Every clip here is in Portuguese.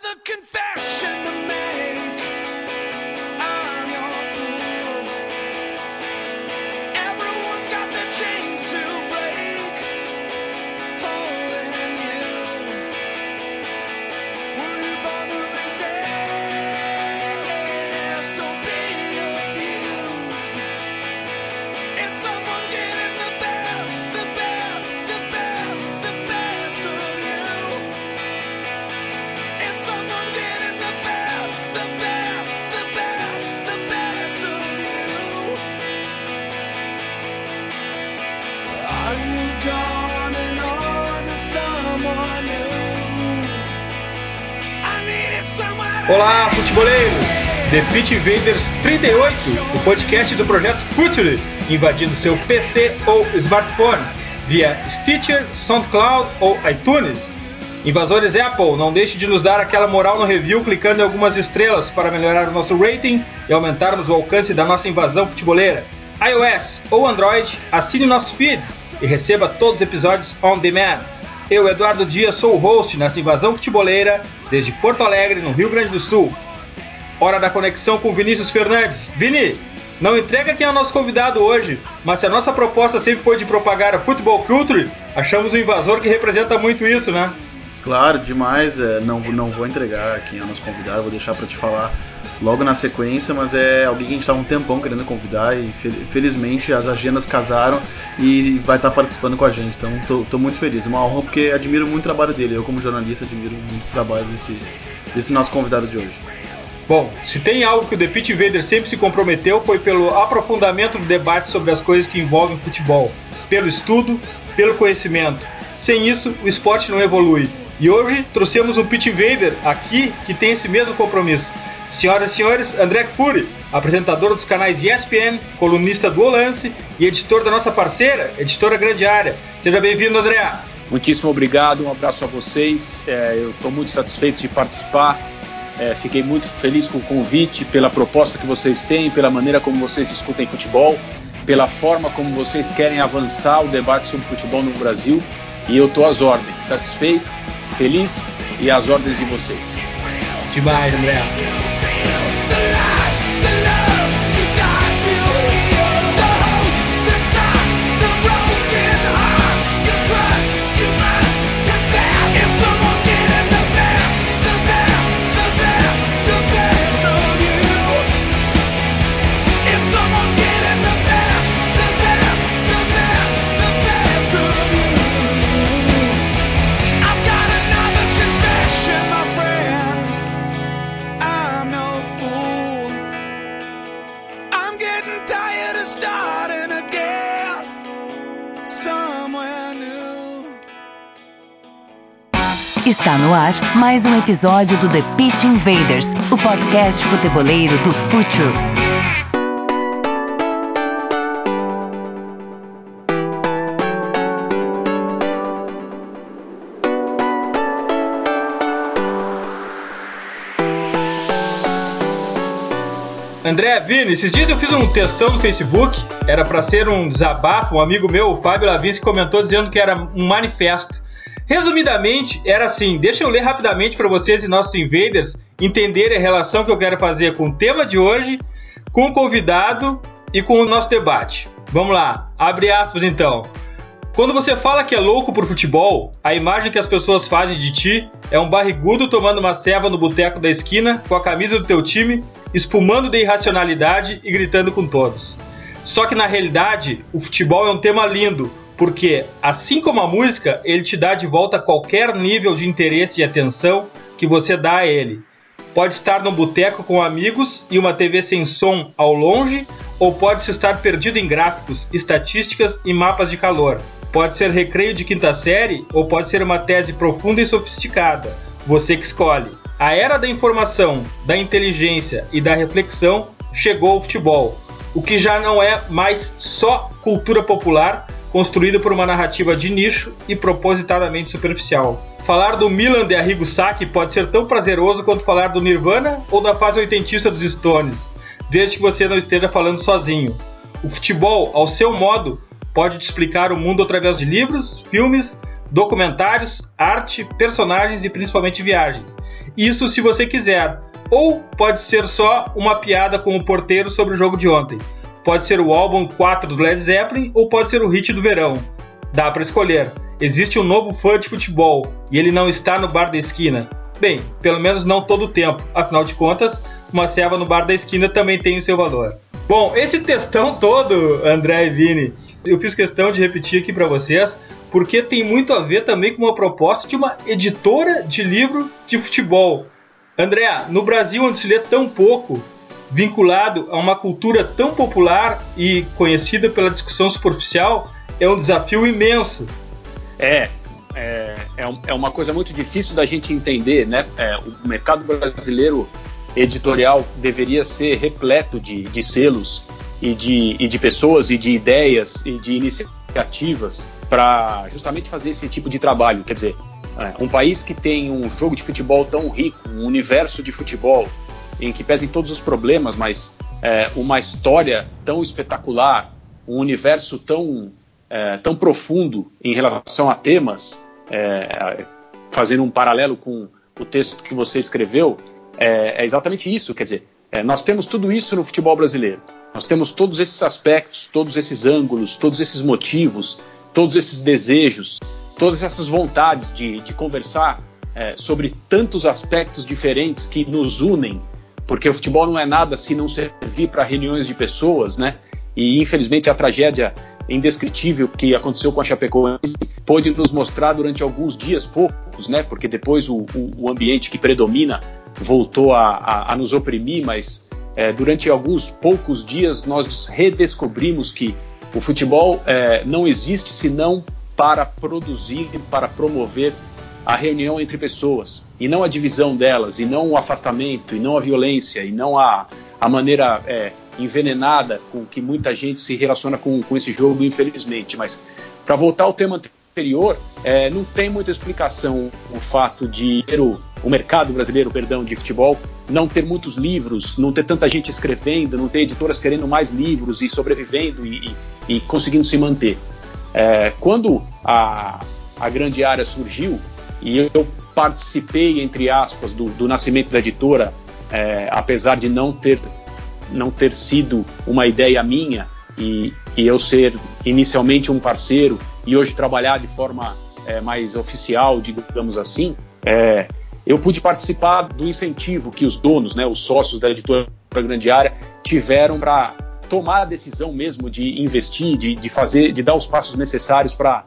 another confession to make. Olá, futeboleiros! The Pit Invaders 38, o podcast do projeto Future, invadindo seu PC ou smartphone via Stitcher, SoundCloud ou iTunes. Invasores Apple, não deixe de nos dar aquela moral no review clicando em algumas estrelas para melhorar o nosso rating e aumentarmos o alcance da nossa invasão futeboleira. iOS ou Android, assine nosso feed e receba todos os episódios on demand. Eu, Eduardo Dias, sou o host nessa invasão futeboleira desde Porto Alegre, no Rio Grande do Sul. Hora da conexão com Vinícius Fernandes. Vini, não entrega quem é o nosso convidado hoje, mas se a nossa proposta sempre foi de propagar a futebol culture, achamos um invasor que representa muito isso, né? Claro, demais. É, não, não vou entregar quem é o nosso convidado, vou deixar para te falar logo na sequência, mas é alguém que a gente estava um tempão querendo convidar e felizmente as agendas casaram e vai estar tá participando com a gente. Então estou muito feliz, uma honra porque admiro muito o trabalho dele. Eu como jornalista admiro muito o trabalho desse, desse nosso convidado de hoje. Bom, se tem algo que o The Pit Invader sempre se comprometeu foi pelo aprofundamento do debate sobre as coisas que envolvem futebol, pelo estudo, pelo conhecimento. Sem isso, o esporte não evolui. E hoje trouxemos um Pit Invader aqui que tem esse mesmo compromisso. Senhoras e senhores, André Fury, apresentador dos canais ESPN, colunista do Olance e editor da nossa parceira, editora Grande Área. Seja bem-vindo, André. Muitíssimo obrigado, um abraço a vocês. É, eu estou muito satisfeito de participar. É, fiquei muito feliz com o convite, pela proposta que vocês têm, pela maneira como vocês discutem futebol, pela forma como vocês querem avançar o debate sobre futebol no Brasil. E eu estou às ordens, satisfeito, feliz e às ordens de vocês. Demais, André. the night Está no ar mais um episódio do The Pitch Invaders, o podcast futeboleiro do Futuro. André, Vini, esses dias eu fiz um textão no Facebook, era para ser um desabafo, um amigo meu, o Fábio Lavinski, comentou dizendo que era um manifesto. Resumidamente, era assim: deixa eu ler rapidamente para vocês e nossos invaders entenderem a relação que eu quero fazer com o tema de hoje, com o convidado e com o nosso debate. Vamos lá, abre aspas então. Quando você fala que é louco por futebol, a imagem que as pessoas fazem de ti é um barrigudo tomando uma ceva no boteco da esquina com a camisa do teu time, espumando de irracionalidade e gritando com todos. Só que na realidade, o futebol é um tema lindo, porque assim como a música, ele te dá de volta qualquer nível de interesse e atenção que você dá a ele. Pode estar no boteco com amigos e uma TV sem som ao longe, ou pode-se estar perdido em gráficos, estatísticas e mapas de calor. Pode ser recreio de quinta série, ou pode ser uma tese profunda e sofisticada. Você que escolhe. A era da informação, da inteligência e da reflexão chegou ao futebol, o que já não é mais só cultura popular, construído por uma narrativa de nicho e propositadamente superficial. Falar do Milan de Arrigo Sacchi pode ser tão prazeroso quanto falar do Nirvana ou da fase oitentista dos Stones, desde que você não esteja falando sozinho. O futebol, ao seu modo, pode te explicar o mundo através de livros, filmes, documentários, arte, personagens e principalmente viagens. Isso se você quiser. Ou pode ser só uma piada com o porteiro sobre o jogo de ontem. Pode ser o álbum 4 do Led Zeppelin ou pode ser o hit do verão. Dá para escolher. Existe um novo fã de futebol e ele não está no bar da esquina. Bem, pelo menos não todo o tempo, afinal de contas, uma ceva no bar da esquina também tem o seu valor. Bom, esse textão todo, André e Vini, eu fiz questão de repetir aqui para vocês, porque tem muito a ver também com uma proposta de uma editora de livro de futebol. André, no Brasil onde se lê tão pouco, vinculado a uma cultura tão popular e conhecida pela discussão superficial, é um desafio imenso. É, é, é, é uma coisa muito difícil da gente entender, né? É, o mercado brasileiro editorial deveria ser repleto de, de selos e de, e de pessoas e de ideias e de iniciativas para justamente fazer esse tipo de trabalho. Quer dizer, é, um país que tem um jogo de futebol tão rico, um universo de futebol em que pesem todos os problemas, mas é, uma história tão espetacular, um universo tão, é, tão profundo em relação a temas, é, fazendo um paralelo com o texto que você escreveu, é, é exatamente isso. Quer dizer, é, nós temos tudo isso no futebol brasileiro. Nós temos todos esses aspectos, todos esses ângulos, todos esses motivos, todos esses desejos, todas essas vontades de, de conversar é, sobre tantos aspectos diferentes que nos unem, porque o futebol não é nada se não servir para reuniões de pessoas, né? E infelizmente a tragédia indescritível que aconteceu com a Chapecoense pôde nos mostrar durante alguns dias, poucos, né? Porque depois o, o, o ambiente que predomina voltou a, a, a nos oprimir, mas é, durante alguns poucos dias nós redescobrimos que o futebol é, não existe senão para produzir, para promover a reunião entre pessoas e não a divisão delas, e não o afastamento, e não a violência, e não a, a maneira é, envenenada com que muita gente se relaciona com, com esse jogo, infelizmente. Mas para voltar ao tema anterior, é, não tem muita explicação o fato de o, mercado brasileiro, perdão, de futebol não ter muitos livros, não ter tanta gente escrevendo, não ter editoras querendo mais livros e sobrevivendo e, e, e conseguindo se manter. É, quando a, a grande área surgiu e eu participei, entre aspas, do, do nascimento da editora, é, apesar de não ter, não ter sido uma ideia minha e, e eu ser inicialmente um parceiro e hoje trabalhar de forma é, mais oficial, digamos assim, é, eu pude participar do incentivo que os donos, né, os sócios da editora Grande Área, tiveram para tomar a decisão mesmo de investir, de, de fazer, de dar os passos necessários para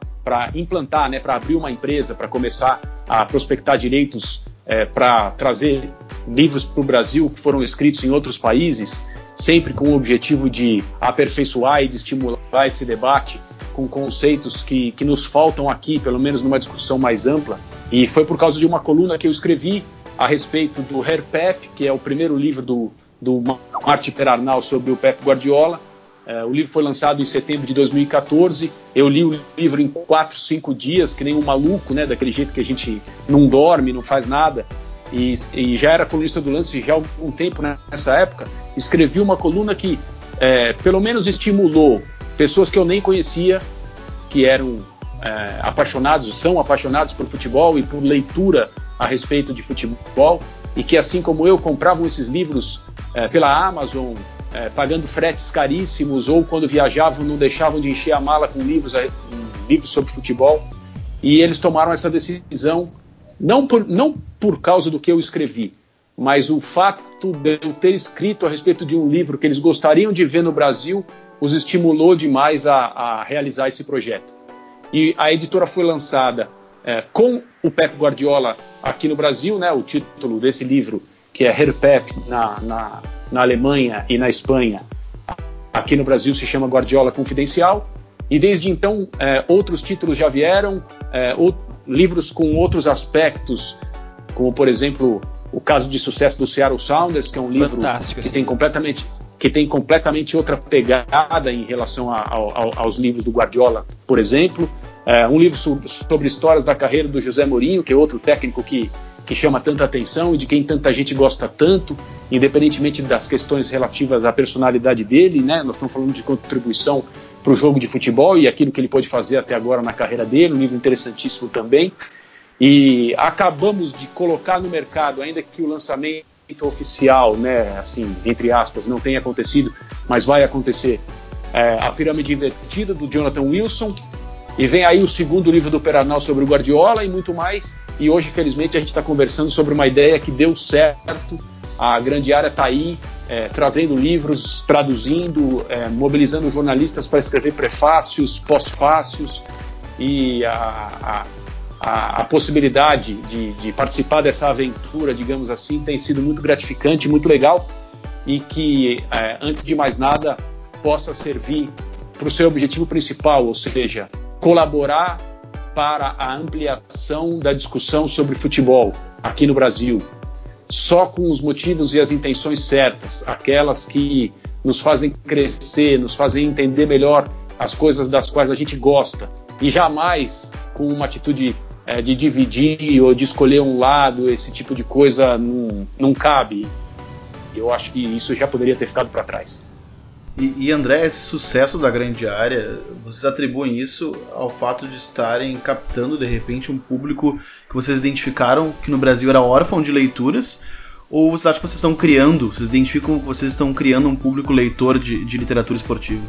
implantar, né, para abrir uma empresa, para começar a prospectar direitos é, para trazer livros para o Brasil que foram escritos em outros países, sempre com o objetivo de aperfeiçoar e de estimular esse debate com conceitos que, que nos faltam aqui, pelo menos numa discussão mais ampla. E foi por causa de uma coluna que eu escrevi a respeito do Herr Pep, que é o primeiro livro do, do Martin Perarnal sobre o Pep Guardiola. É, o livro foi lançado em setembro de 2014. Eu li o livro em quatro, cinco dias, que nem um maluco, né? Daquele jeito que a gente não dorme, não faz nada. E, e já era colunista do lance já há algum tempo né, nessa época. Escrevi uma coluna que, é, pelo menos, estimulou pessoas que eu nem conhecia, que eram é, apaixonados, são apaixonados por futebol e por leitura a respeito de futebol, e que, assim como eu, compravam esses livros é, pela Amazon, é, pagando fretes caríssimos, ou quando viajavam não deixavam de encher a mala com livros, é, livros sobre futebol. E eles tomaram essa decisão, não por, não por causa do que eu escrevi, mas o fato de eu ter escrito a respeito de um livro que eles gostariam de ver no Brasil os estimulou demais a, a realizar esse projeto. E a editora foi lançada é, com o Pep Guardiola aqui no Brasil, né? O título desse livro, que é Herr Pep na, na, na Alemanha e na Espanha, aqui no Brasil se chama Guardiola Confidencial. E desde então, é, outros títulos já vieram, é, livros com outros aspectos, como por exemplo o caso de sucesso do Seattle Sounders, que é um livro Fantástico, que sim. tem completamente que tem completamente outra pegada em relação a, a, aos livros do Guardiola, por exemplo. É, um livro sobre histórias da carreira do José Mourinho, que é outro técnico que, que chama tanta atenção e de quem tanta gente gosta tanto, independentemente das questões relativas à personalidade dele, né? Nós estamos falando de contribuição para o jogo de futebol e aquilo que ele pôde fazer até agora na carreira dele, um livro interessantíssimo também. E acabamos de colocar no mercado, ainda que o lançamento oficial, né, assim, entre aspas, não tenha acontecido, mas vai acontecer, é, A Pirâmide Invertida, do Jonathan Wilson, e vem aí o segundo livro do Peranal sobre o Guardiola e muito mais. E hoje, felizmente, a gente está conversando sobre uma ideia que deu certo. A grande área está aí, é, trazendo livros, traduzindo, é, mobilizando jornalistas para escrever prefácios, pós-fácios. E a, a, a possibilidade de, de, participar dessa aventura, digamos assim, tem sido muito gratificante, muito legal. E que, é, antes de mais nada, possa servir para o seu objetivo principal, ou seja, colaborar para a ampliação da discussão sobre futebol aqui no Brasil, só com os motivos e as intenções certas, aquelas que nos fazem crescer, nos fazem entender melhor as coisas das quais a gente gosta, e jamais com uma atitude é, de dividir ou de escolher um lado, esse tipo de coisa não, não cabe. Eu acho que isso já poderia ter ficado para trás. E, e, André, esse sucesso da grande área, vocês atribuem isso ao fato de estarem captando de repente um público que vocês identificaram que no Brasil era órfão de leituras? Ou vocês acham que vocês estão criando, vocês identificam que vocês estão criando um público leitor de, de literatura esportiva?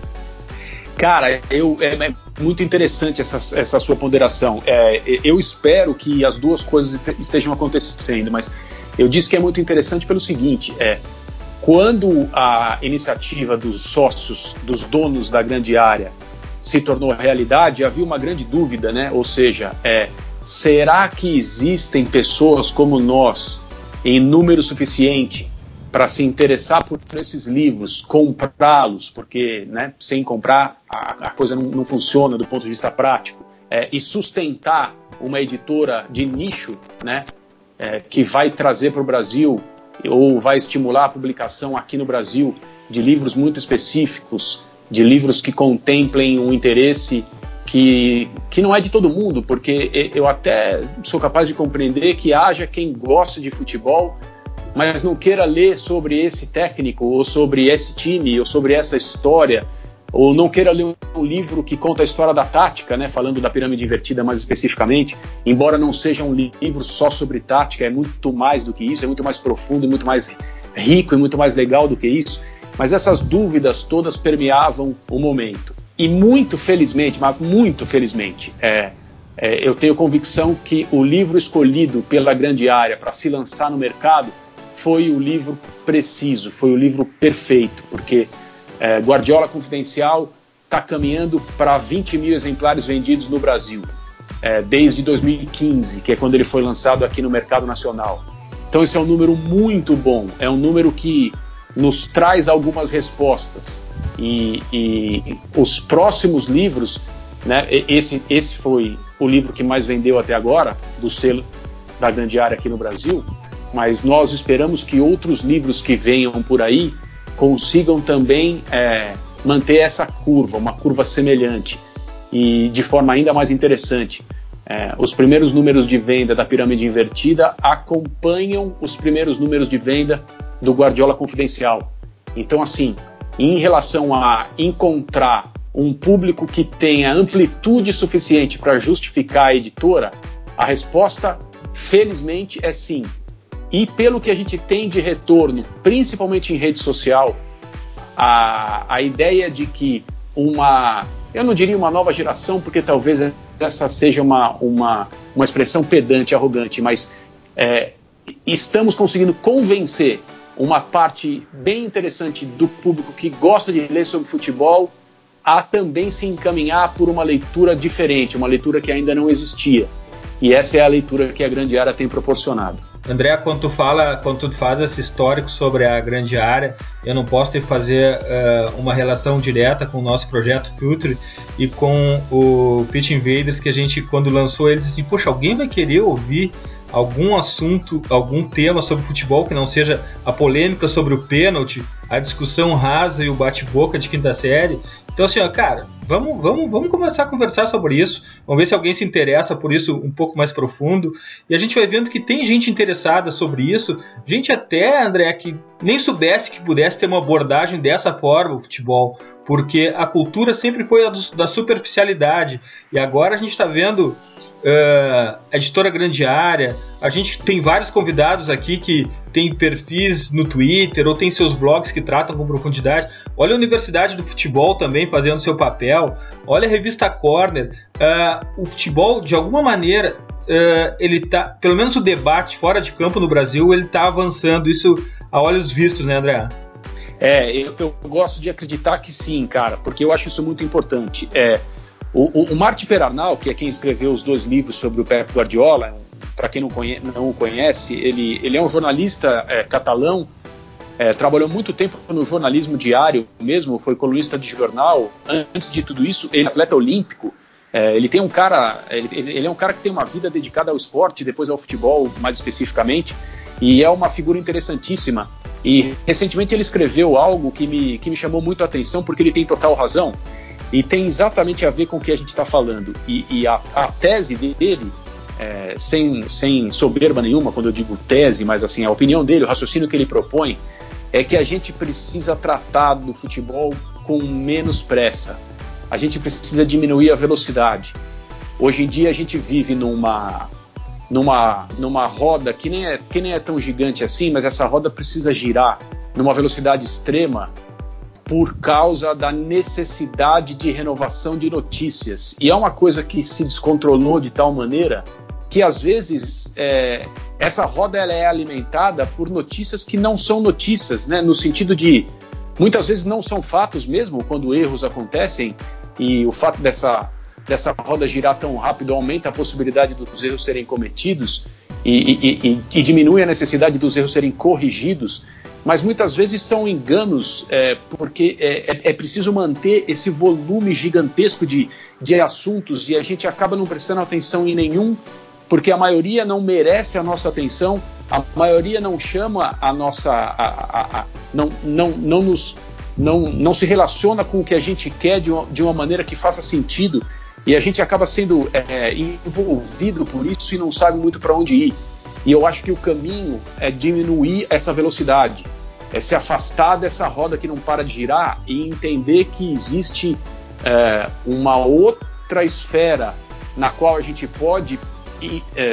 Cara, eu, é, é, muito interessante essa, essa sua ponderação. É, eu espero que as duas coisas estejam acontecendo, mas eu disse que é muito interessante pelo seguinte: é, quando a iniciativa dos sócios, dos donos da grande área, se tornou realidade, havia uma grande dúvida, né? Ou seja, é, será que existem pessoas como nós em número suficiente para se interessar por esses livros, comprá-los, porque né, sem comprar a, a coisa não, não, funciona do ponto de vista prático, é, e sustentar uma editora de nicho, né, é, que vai trazer para o Brasil ou vai estimular a publicação aqui no Brasil de livros muito específicos, de livros que contemplem um interesse que, que não é de todo mundo, porque eu até sou capaz de compreender que haja quem goste de futebol, mas não queira ler sobre esse técnico, ou sobre esse time, ou sobre essa história, ou não queira ler um livro que conta a história da tática, né, falando da pirâmide invertida mais especificamente, embora não seja um livro só sobre tática, é muito mais do que isso, é muito mais profundo, muito mais rico e muito mais legal do que isso. Mas essas dúvidas todas permeavam o momento. E muito felizmente, mas muito felizmente, é, é, eu tenho convicção que o livro escolhido pela grande área para se lançar no mercado foi o livro preciso, foi o livro perfeito, porque é, Guardiola Confidencial está caminhando para 20 mil exemplares vendidos no Brasil, é, desde 2015, que é quando ele foi lançado aqui no mercado nacional. Então, esse é um número muito bom, é um número que nos traz algumas respostas. E, e os próximos livros, né, esse, esse foi o livro que mais vendeu até agora, do selo da grande área aqui no Brasil, mas nós esperamos que outros livros que venham por aí consigam também é, manter essa curva, uma curva semelhante e de forma ainda mais interessante. É, os primeiros números de venda da pirâmide invertida acompanham os primeiros números de venda do Guardiola Confidencial. Então, assim, em relação a encontrar um público que tenha amplitude suficiente para justificar a editora, a resposta, felizmente, é sim. E pelo que a gente tem de retorno, principalmente em rede social, a, a ideia de que uma, eu não diria uma nova geração, porque talvez essa seja uma, uma, uma expressão pedante, arrogante, mas é, estamos conseguindo convencer uma parte bem interessante do público que gosta de ler sobre futebol a também se encaminhar por uma leitura diferente, uma leitura que ainda não existia. E essa é a leitura que a Grande Área tem proporcionado. André, quando tu fala, quando tu faz esse histórico sobre a grande área, eu não posso te fazer uh, uma relação direta com o nosso projeto Filtre e com o Pitch Invaders, que a gente, quando lançou ele, disse assim, poxa, alguém vai querer ouvir algum assunto, algum tema sobre futebol que não seja a polêmica sobre o pênalti, a discussão rasa e o bate-boca de quinta série. Então, assim, ó, cara, Vamos, vamos, vamos começar a conversar sobre isso. Vamos ver se alguém se interessa por isso um pouco mais profundo. E a gente vai vendo que tem gente interessada sobre isso. Gente até, André, que nem soubesse que pudesse ter uma abordagem dessa forma o futebol. Porque a cultura sempre foi a do, da superficialidade. E agora a gente está vendo uh, editora grande área. A gente tem vários convidados aqui que tem perfis no Twitter ou tem seus blogs que tratam com profundidade. Olha a Universidade do Futebol também fazendo seu papel. Olha a revista Corner. Uh, o futebol, de alguma maneira, uh, ele tá, pelo menos o debate fora de campo no Brasil, ele está avançando. Isso a olhos vistos, né, André? É, eu, eu, gosto de acreditar que sim, cara, porque eu acho isso muito importante. É, o, o, o Marty Perarnal, que é quem escreveu os dois livros sobre o Pep Guardiola, para quem não, conhe, não o conhece, ele, ele é um jornalista é, catalão, é, trabalhou muito tempo no jornalismo diário mesmo, foi colunista de jornal. Antes de tudo isso, ele é atleta olímpico. É, ele tem um cara, ele, ele, é um cara que tem uma vida dedicada ao esporte, depois ao futebol mais especificamente, e é uma figura interessantíssima. E recentemente ele escreveu algo que me, que me chamou muito a atenção, porque ele tem total razão. E tem exatamente a ver com o que a gente está falando. E, e a, a, tese dele, é, sem, sem soberba nenhuma, quando eu digo tese, mas assim, a opinião dele, o raciocínio que ele propõe, é que a gente precisa tratar do futebol com menos pressa. A gente precisa diminuir a velocidade. Hoje em dia a gente vive numa numa numa roda que nem é que nem é tão gigante assim, mas essa roda precisa girar numa velocidade extrema por causa da necessidade de renovação de notícias. E é uma coisa que se descontrolou de tal maneira que às vezes é, essa roda ela é alimentada por notícias que não são notícias, né? no sentido de muitas vezes não são fatos mesmo quando erros acontecem e o fato dessa, dessa roda girar tão rápido aumenta a possibilidade dos erros serem cometidos e, e, e, e diminui a necessidade dos erros serem corrigidos mas muitas vezes são enganos, é, porque é, é, é, preciso manter esse volume gigantesco de, de assuntos e a gente acaba não prestando atenção em nenhum, porque a maioria não merece a nossa atenção, a maioria não chama a nossa. A, a, a, não, não, não, nos, não, não se relaciona com o que a gente quer de uma, de uma maneira que faça sentido e a gente acaba sendo é, envolvido por isso e não sabe muito para onde ir. E eu acho que o caminho é diminuir essa velocidade, é se afastar dessa roda que não para de girar e entender que existe é, uma outra esfera na qual a gente pode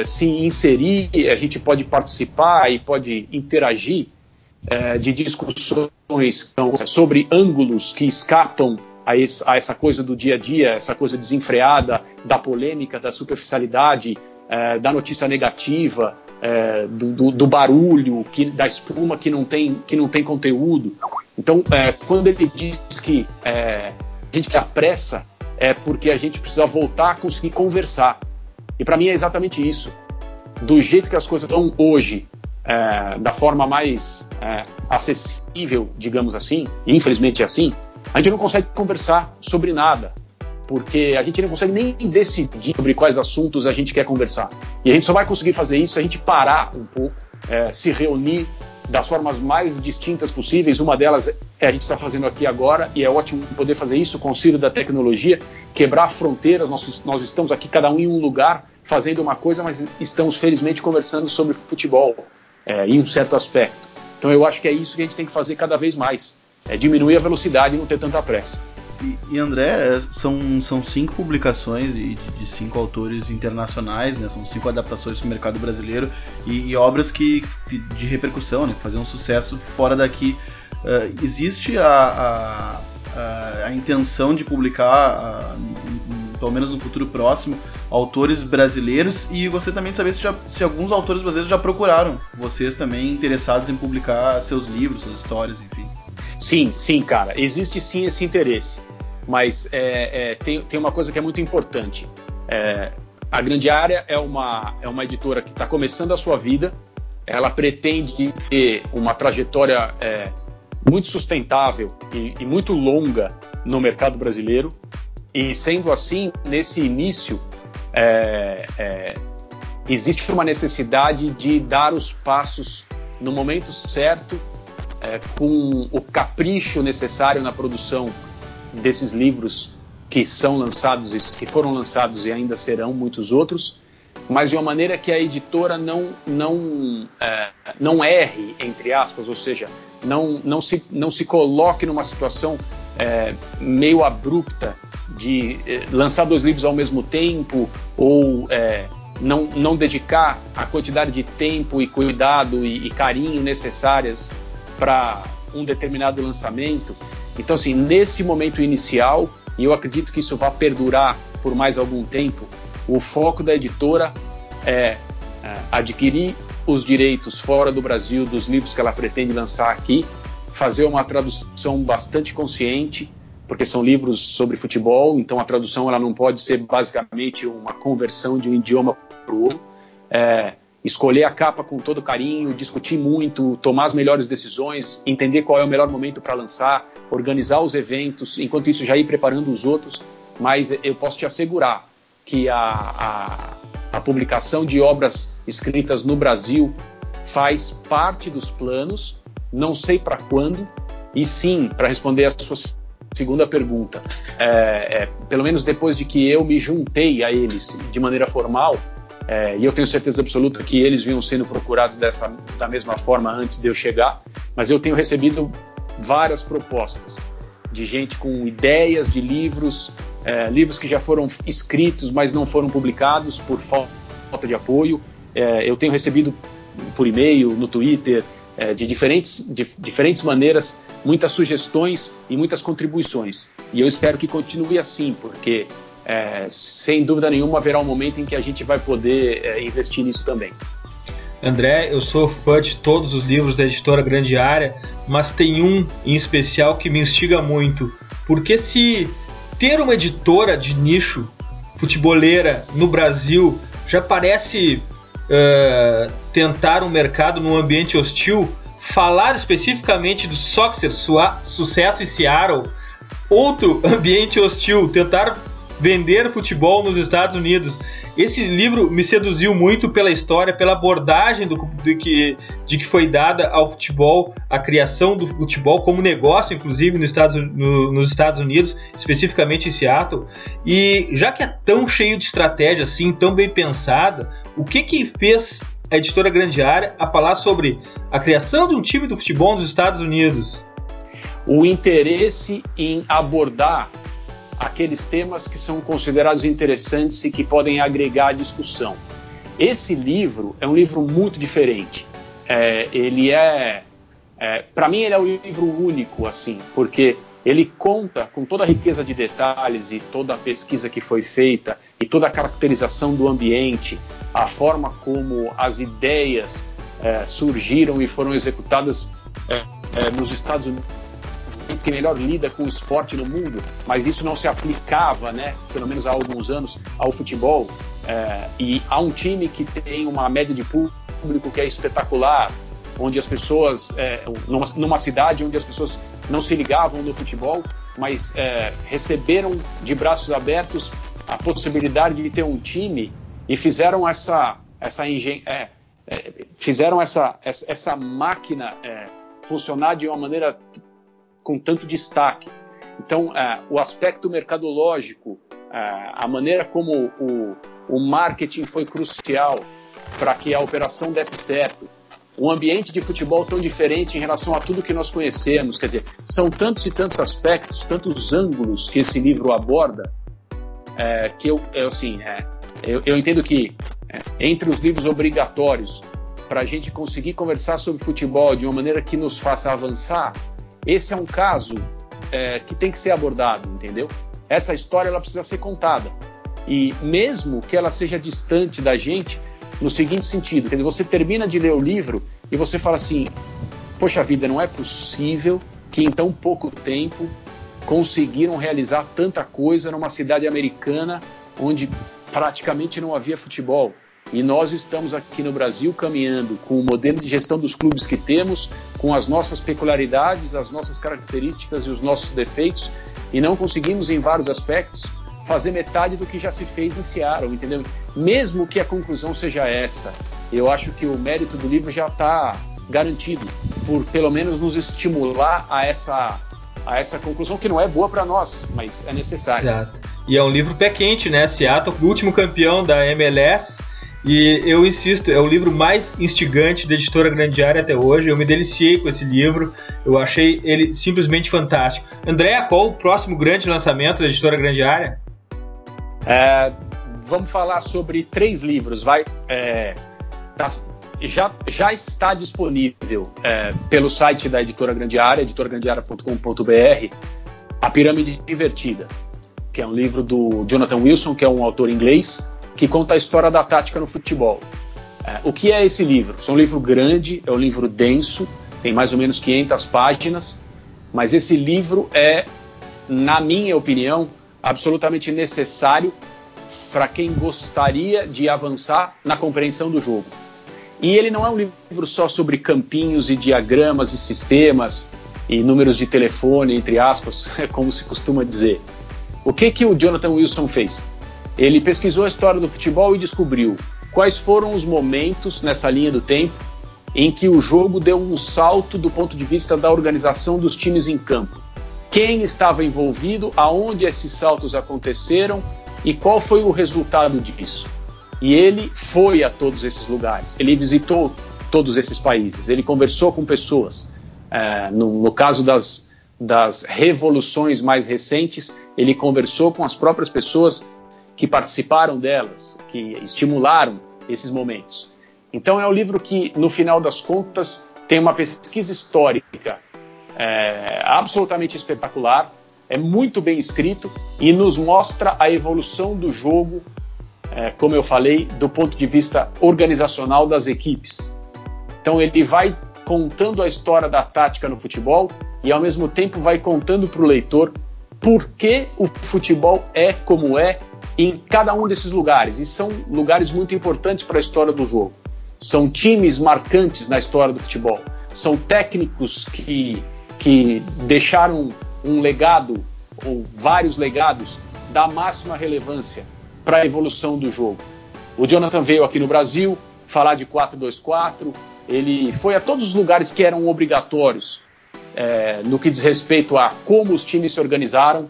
se inserir, a gente pode participar e pode interagir é, de discussões sobre ângulos que escapam a, essa coisa do dia a dia, essa coisa desenfreada da polêmica, da superficialidade, é, da notícia negativa, é, do, do, barulho, que, da espuma que não tem, que não tem conteúdo. Então, é, quando ele diz que é, a gente apressa, é porque a gente precisa voltar a conseguir conversar. E para mim é exatamente isso. Do jeito que as coisas estão hoje, é, da forma mais é, acessível, digamos assim, infelizmente é assim, a gente não consegue conversar sobre nada porque a gente não consegue nem decidir sobre quais assuntos a gente quer conversar. E a gente só vai conseguir fazer isso se a gente parar um pouco, é, se reunir das formas mais distintas possíveis. Uma delas é a gente está fazendo aqui agora, e é ótimo poder fazer isso com o auxílio da tecnologia, quebrar fronteiras. Nós, nós estamos aqui, cada um em um lugar, fazendo uma coisa, mas estamos felizmente conversando sobre futebol é, em um certo aspecto. Então eu acho que é isso que a gente tem que fazer cada vez mais: é diminuir a velocidade e não ter tanta pressa. E, André, são, são cinco publicações de, de, cinco autores internacionais, né? São cinco adaptações para o mercado brasileiro e, e obras que, de repercussão, né? Que faziam um sucesso fora daqui. Uh, existe a, a, a, a, intenção de publicar, pelo menos no futuro próximo, autores brasileiros e gostaria também de saber se, já, se alguns autores brasileiros já procuraram vocês também interessados em publicar seus livros, suas histórias, enfim. Sim, sim, cara. Existe sim esse interesse. Mas é, é, tem, tem uma coisa que é muito importante. É, a Grande Área é uma, é uma editora que está começando a sua vida, ela pretende ter uma trajetória é, muito sustentável e, e, muito longa no mercado brasileiro, e sendo assim, nesse início, é, é, existe uma necessidade de dar os passos no momento certo, com o capricho necessário na produção desses livros que são lançados, que foram lançados e ainda serão muitos outros, mas de uma maneira que a editora não não é, não erre entre aspas, ou seja, não não se não se coloque numa situação é, meio abrupta de é, lançar dois livros ao mesmo tempo ou é, não, não dedicar a quantidade de tempo e cuidado e, e carinho necessárias para um determinado lançamento. Então, assim, nesse momento inicial, e eu acredito que isso vai perdurar por mais algum tempo, o foco da editora é, é adquirir os direitos fora do Brasil dos livros que ela pretende lançar aqui, fazer uma tradução bastante consciente, porque são livros sobre futebol, então a tradução ela não pode ser basicamente uma conversão de um idioma para o outro. É, escolher a capa com todo carinho, discutir muito, tomar as melhores decisões, entender qual é o melhor momento para lançar, organizar os eventos, enquanto isso já ir preparando os outros. Mas eu posso te assegurar que a, a, a publicação de obras escritas no Brasil faz parte dos planos, não sei para quando, e sim, para responder a sua segunda pergunta, é, é, pelo menos depois de que eu me juntei a eles de maneira formal, é, e eu tenho certeza absoluta que eles vinham sendo procurados dessa, da mesma forma antes de eu chegar, mas eu tenho recebido várias propostas de gente com ideias de livros, é, livros que já foram escritos, mas não foram publicados por falta de apoio. É, eu tenho recebido por e-mail, no Twitter, é, de, diferentes, de diferentes maneiras, muitas sugestões e muitas contribuições. E eu espero que continue assim, porque é, sem dúvida nenhuma haverá um momento em que a gente vai poder é, investir nisso também. André, eu sou fã de todos os livros da editora Grande Área, mas tem um em especial que me instiga muito. Porque se ter uma editora de nicho futeboleira no Brasil já parece uh, tentar um mercado num ambiente hostil, falar especificamente do Soccer Sucesso em Seattle, outro ambiente hostil, tentar Vender Futebol nos Estados Unidos. Esse livro me seduziu muito pela história, pela abordagem do, de, que, de que foi dada ao futebol, a criação do futebol como negócio, inclusive nos Estados, no, nos Estados Unidos, especificamente em Seattle. E já que é tão cheio de estratégia assim, tão bem pensada, o que que fez a editora Grande Área a falar sobre a criação de um time do futebol nos Estados Unidos? O interesse em abordar aqueles temas que são considerados interessantes e que podem agregar à discussão. Esse livro é um livro muito diferente. É, ele é, é para mim, ele é um livro único, assim, porque ele conta com toda a riqueza de detalhes e toda a pesquisa que foi feita e toda a caracterização do ambiente, a forma como as ideias é, surgiram e foram executadas é, é, nos Estados Unidos país que melhor lida com o esporte no mundo, mas isso não se aplicava, né, pelo menos há alguns anos, ao futebol. É, e há um time que tem uma média de público que é espetacular, onde as pessoas, é, numa, numa, cidade onde as pessoas não se ligavam no futebol, mas é, receberam de braços abertos a possibilidade de ter um time e fizeram essa, essa engen é, é, fizeram essa, essa, essa máquina é, funcionar de uma maneira com tanto destaque. Então, é, o aspecto mercadológico, é, a maneira como o, o marketing foi crucial para que a operação desse certo, um ambiente de futebol tão diferente em relação a tudo que nós conhecemos, quer dizer, são tantos e tantos aspectos, tantos ângulos que esse livro aborda, é, que eu, eu assim, é, eu, eu, entendo que é, entre os livros obrigatórios para a gente conseguir conversar sobre futebol de uma maneira que nos faça avançar, esse é um caso é, que tem que ser abordado, entendeu? Essa história ela precisa ser contada. E mesmo que ela seja distante da gente, no seguinte sentido, quer dizer, você termina de ler o livro e você fala assim: poxa vida, não é possível que em tão pouco tempo conseguiram realizar tanta coisa numa cidade americana onde praticamente não havia futebol. E nós estamos aqui no Brasil caminhando com o modelo de gestão dos clubes que temos, com as nossas peculiaridades, as nossas características e os nossos defeitos, e não conseguimos, em vários aspectos, fazer metade do que já se fez em Seattle, entendeu? Mesmo que a conclusão seja essa, eu acho que o mérito do livro já está garantido, por pelo menos nos estimular a essa, a essa conclusão que não é boa para nós, mas é necessária. Exato. E é um livro pé quente, né? Seattle, último campeão da MLS. E eu insisto, é o livro mais instigante da editora Grande Área até hoje. Eu me deliciei com esse livro. Eu achei ele simplesmente fantástico. André, qual o próximo grande lançamento da editora Grande Área? É, vamos falar sobre três livros. Vai, é, tá, já, já está disponível é, pelo site da editora Grande Área, editoragrandearea.com.br, A Pirâmide Invertida, que é um livro do Jonathan Wilson, que é um autor inglês, que conta a história da tática no futebol. É, o que é esse livro? É um livro grande, é um livro denso, tem mais ou menos 500 páginas, mas esse livro é, na minha opinião, absolutamente necessário para quem gostaria de avançar na compreensão do jogo. E ele não é um livro só sobre campinhos e diagramas e sistemas e números de telefone, entre aspas, como se costuma dizer. O que, que o Jonathan Wilson fez? Ele pesquisou a história do futebol e descobriu quais foram os momentos nessa linha do tempo em que o jogo deu um salto do ponto de vista da organização dos times em campo. Quem estava envolvido, aonde esses saltos aconteceram e qual foi o resultado disso. E ele foi a todos esses lugares, ele visitou todos esses países, ele conversou com pessoas. É, no, no, caso das, das revoluções mais recentes, ele conversou com as próprias pessoas que participaram delas, que estimularam esses momentos. Então é um livro que, no final das contas, tem uma pesquisa histórica é, absolutamente espetacular, é muito bem escrito e nos mostra a evolução do jogo é, como eu falei, do ponto de vista organizacional das equipes. Então ele vai contando a história da tática no futebol e ao mesmo tempo vai contando para o leitor por que o futebol é como é em cada um desses lugares. E são lugares muito importantes para a história do jogo. São times marcantes na história do futebol. São técnicos que, que deixaram um legado ou vários legados da máxima relevância para a evolução do jogo. O Jonathan veio aqui no Brasil falar de 4-2-4, ele foi a todos os lugares que eram obrigatórios é, no que diz respeito a como os times se organizaram,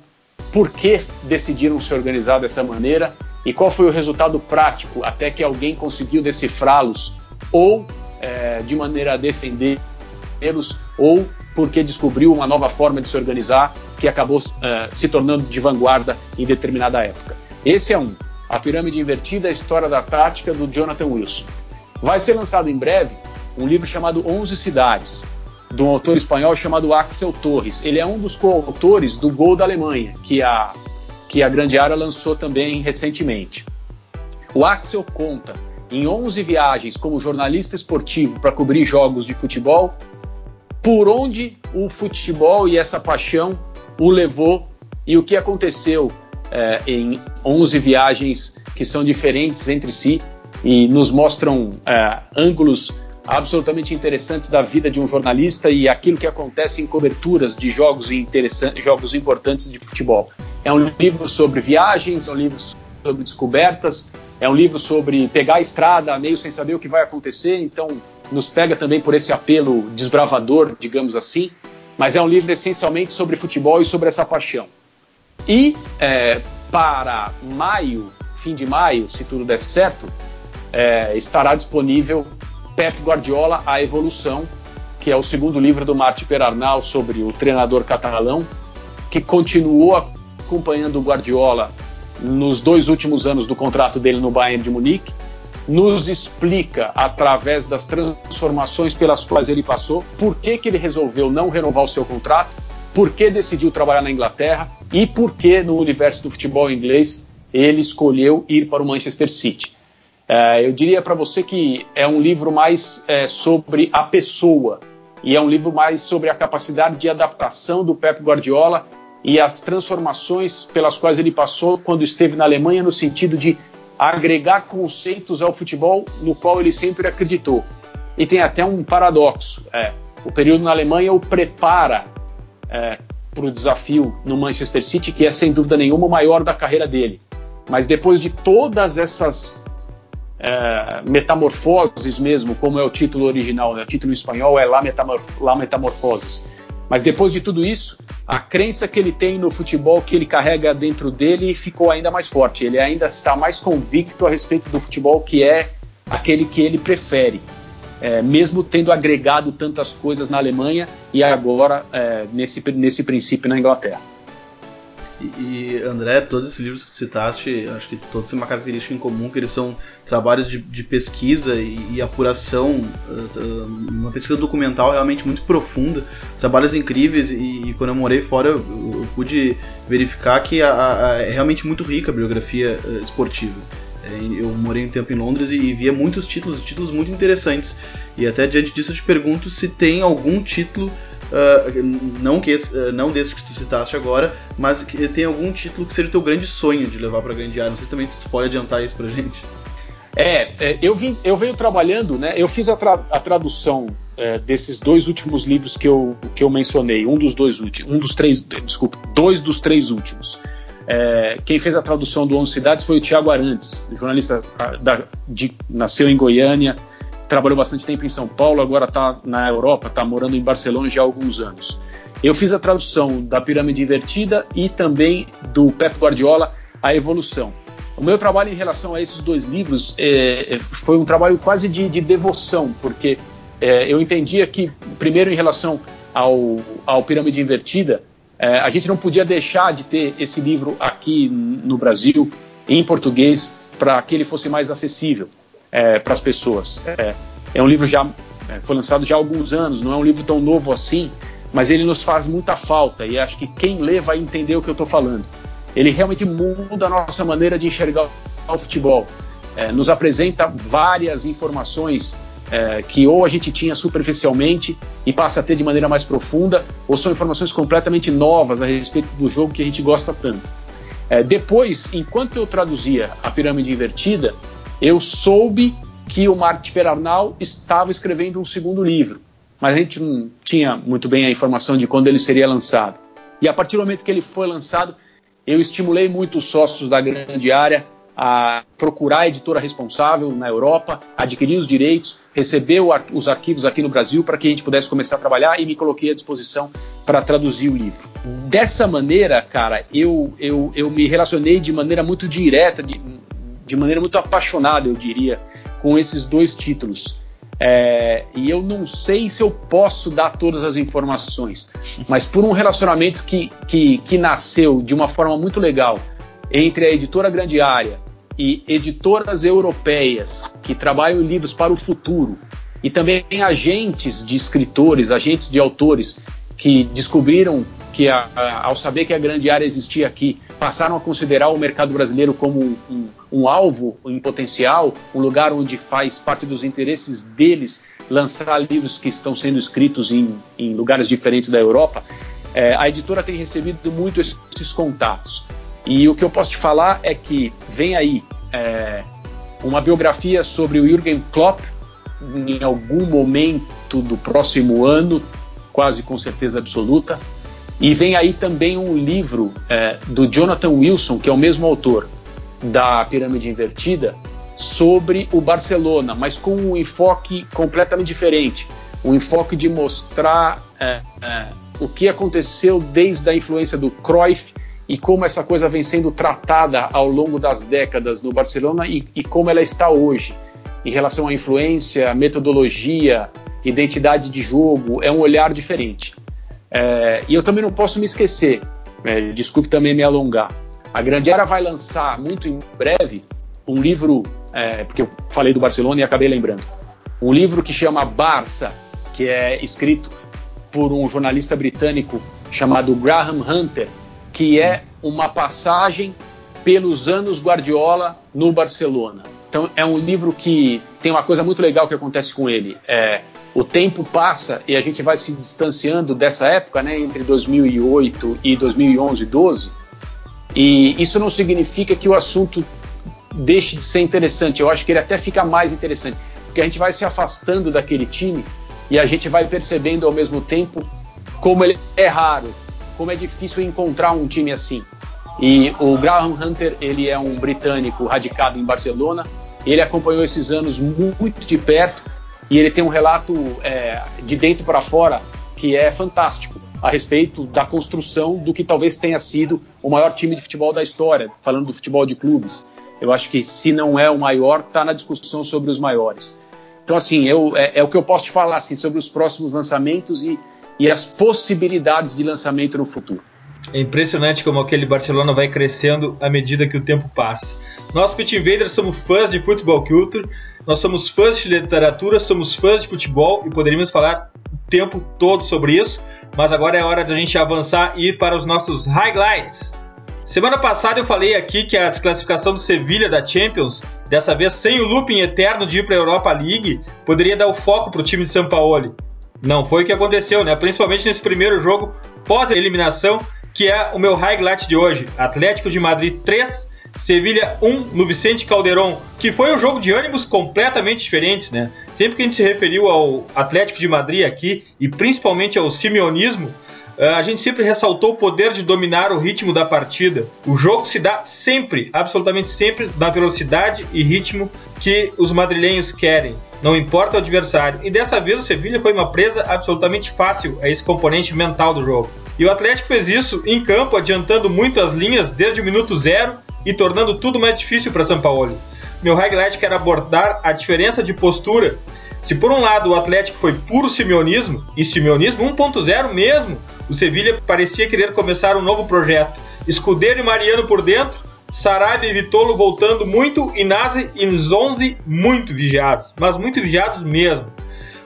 por que decidiram se organizar dessa maneira e qual foi o resultado prático até que alguém conseguiu decifrá-los ou é, de maneira a defendê-los ou porque descobriu uma nova forma de se organizar que acabou é, se tornando de vanguarda em determinada época. Esse é um. A Pirâmide Invertida, a História da Tática, do Jonathan Wilson. Vai ser lançado em breve um livro chamado Onze Cidades, de um autor espanhol chamado Axel Torres. Ele é um dos coautores do Gol da Alemanha, que a, que a Grande Área lançou também recentemente. O Axel conta em 11 viagens como jornalista esportivo para cobrir jogos de futebol, por onde o futebol e essa paixão o levou e o que aconteceu é, em 11 viagens que são diferentes entre si e nos mostram é, ângulos absolutamente interessantes da vida de um jornalista e aquilo que acontece em coberturas de jogos, jogos importantes de futebol. É um livro sobre viagens, é um livro sobre descobertas, é um livro sobre pegar a estrada meio sem saber o que vai acontecer, então nos pega também por esse apelo desbravador, digamos assim, mas é um livro essencialmente sobre futebol e sobre essa paixão. E é, para maio, fim de maio, se tudo der certo, é, estará disponível Pep Guardiola, A Evolução, que é o segundo livro do Martin Perarnal sobre o treinador catalão, que continuou acompanhando o Guardiola nos dois últimos anos do contrato dele no Bayern de Munique, nos explica, através das transformações pelas quais ele passou, por que, que ele resolveu não renovar o seu contrato, por que decidiu trabalhar na Inglaterra e por que no universo do futebol inglês ele escolheu ir para o Manchester City. É, eu diria para você que é um livro mais é, sobre a pessoa e é um livro mais sobre a capacidade de adaptação do Pep Guardiola e as transformações pelas quais ele passou quando esteve na Alemanha no sentido de agregar conceitos ao futebol no qual ele sempre acreditou. E tem até um paradoxo. É, o período na Alemanha o prepara é, para o desafio no Manchester City, que é sem dúvida nenhuma o maior da carreira dele. Mas depois de todas essas é, metamorfoses mesmo, como é o título original, né? o título espanhol é La, Metamor La Metamorfoses. Mas depois de tudo isso, a crença que ele tem no futebol que ele carrega dentro dele ficou ainda mais forte. Ele ainda está mais convicto a respeito do futebol que é aquele que ele prefere, é, mesmo tendo agregado tantas coisas na Alemanha e agora é, nesse, nesse princípio na Inglaterra. E, André, todos esses livros que citaste, acho que todos têm uma característica em comum, que eles são trabalhos de, de pesquisa e, e apuração, uh, uma pesquisa documental realmente muito profunda, trabalhos incríveis, e, e quando eu morei fora eu, eu pude verificar que a, a, é realmente muito rica a biografia uh, esportiva. Eu morei um tempo em Londres e via muitos títulos, títulos muito interessantes. E até diante disso eu te pergunto se tem algum título Uh, não, que uh, não desse que tu citaste agora, mas que tem algum título que seja o teu grande sonho de levar para grande área. Não sei se também tu pode adiantar isso pra gente. É, é eu, vim, eu venho trabalhando, né? Eu fiz a, tra a tradução é, desses dois últimos livros que eu, que eu mencionei, um dos dois últimos, um dos três, desculpa, dois dos três últimos. É, quem fez a tradução do Onze Cidades foi o Tiago Arantes, jornalista da, de, nasceu em Goiânia, trabalhou bastante tempo em São Paulo, agora está na Europa, está morando em Barcelona já há alguns anos. Eu fiz a tradução da Pirâmide Invertida e também do Pep Guardiola, A Evolução. O meu trabalho em relação a esses dois livros é, é foi um trabalho quase de, de devoção, porque é, eu entendia que, primeiro, em relação ao, ao Pirâmide Invertida, é, a gente não podia deixar de ter esse livro aqui no Brasil, em português, para que ele fosse mais acessível é, para as pessoas. É, é, um livro já é, foi lançado já há alguns anos, não é um livro tão novo assim, mas ele nos faz muita falta e acho que quem lê vai entender o que eu estou falando. Ele realmente muda a nossa maneira de enxergar o futebol. É, nos apresenta várias informações é, que ou a gente tinha superficialmente e passa a ter de maneira mais profunda, ou são informações completamente novas a respeito do jogo que a gente gosta tanto. É, depois, enquanto eu traduzia a pirâmide invertida, eu soube que o Mark Perarnal estava escrevendo um segundo livro, mas a gente não tinha muito bem a informação de quando ele seria lançado. E a partir do momento que ele foi lançado, eu estimulei muito os sócios da grande área a procurar a editora responsável na Europa, adquirir os direitos, receber os arquivos aqui no Brasil para que a gente pudesse começar a trabalhar e me coloquei à disposição para traduzir o livro. Dessa maneira, cara, eu, eu, eu me relacionei de maneira muito direta, de, de maneira muito apaixonada, eu diria, com esses dois títulos. É, e eu não sei se eu posso dar todas as informações, mas por um relacionamento que, que, que nasceu de uma forma muito legal entre a editora Grande Área e editoras europeias que trabalham livros para o futuro, e também agentes de escritores, agentes de autores que descobriram que, a, ao saber que a grande área existia aqui, passaram a considerar o mercado brasileiro como um, um, alvo em potencial, um lugar onde faz parte dos interesses deles lançar livros que estão sendo escritos em, em lugares diferentes da Europa. É, a editora tem recebido muito esses contatos. E o que eu posso te falar é que vem aí é, uma biografia sobre o Jürgen Klopp em algum momento do próximo ano, quase com certeza absoluta. E vem aí também um livro é, do Jonathan Wilson, que é o mesmo autor da Pirâmide Invertida, sobre o Barcelona, mas com um enfoque completamente diferente. Um enfoque de mostrar é, é, o que aconteceu desde a influência do Cruyff e como essa coisa vem sendo tratada ao longo das décadas no Barcelona e, e como ela está hoje em relação à influência, metodologia, identidade de jogo, é um olhar diferente. É, e eu também não posso me esquecer, é, desculpe também me alongar, a Grande Era vai lançar muito em breve um livro, é, porque eu falei do Barcelona e acabei lembrando, um livro que chama Barça, que é escrito por um jornalista britânico chamado Graham Hunter, que é uma passagem pelos anos Guardiola no Barcelona. Então é um livro que tem uma coisa muito legal que acontece com ele. É, o tempo passa e a gente vai se distanciando dessa época, né, entre 2008 e 2011, 12. E isso não significa que o assunto deixe de ser interessante. Eu acho que ele até fica mais interessante, porque a gente vai se afastando daquele time e a gente vai percebendo ao mesmo tempo como ele é raro, como é difícil encontrar um time assim. E o Graham Hunter, ele é um britânico radicado em Barcelona. Ele acompanhou esses anos muito de perto e ele tem um relato é, de dentro para fora que é fantástico. a respeito da construção do que talvez tenha sido o maior time de futebol da história, falando do futebol de clubes. Eu acho que se não é o maior, está na discussão sobre os maiores. Então, assim, eu, é, é, o que eu posso te falar assim, sobre os próximos lançamentos e, e as possibilidades de lançamento no futuro. É impressionante como aquele Barcelona vai crescendo à medida que o tempo passa. Nós, Pit Invaders, somos fãs de futebol culture, nós somos fãs de literatura, somos fãs de futebol e poderíamos falar o tempo todo sobre isso, mas agora é hora de a gente avançar e ir para os nossos highlights. Semana passada eu falei aqui que a desclassificação do Sevilha da Champions, dessa vez sem o looping eterno de ir para a Europa League, poderia dar o foco para o time de São Paulo. Não foi o que aconteceu, né? Principalmente nesse primeiro jogo pós-eliminação, que é o meu highlight de hoje. Atlético de Madrid 3, Sevilha 1 no Vicente Calderon, que foi um jogo de ânimos completamente diferentes, né? Sempre que a gente se referiu ao Atlético de Madrid aqui, e principalmente ao simeonismo, eh, a gente sempre ressaltou o poder de dominar o ritmo da partida. O jogo se dá sempre, absolutamente sempre, na velocidade e ritmo que os madrilenhos querem. Não importa o adversário. E dessa vez o Sevilha foi uma presa absolutamente fácil a esse componente mental do jogo. E o Atlético fez isso em campo, adiantando muito as linhas desde o minuto zero e tornando tudo mais difícil para São Paulo. Meu highlight quer abordar a diferença de postura. Se por um lado o Atlético foi puro simeonismo, e simeonismo 1.0 mesmo, o Sevilha parecia querer começar um novo projeto. Escudeiro e Mariano por dentro, Sarabia e Vitolo voltando muito e Nazi e Zonzi muito vigiados, mas muito vigiados mesmo.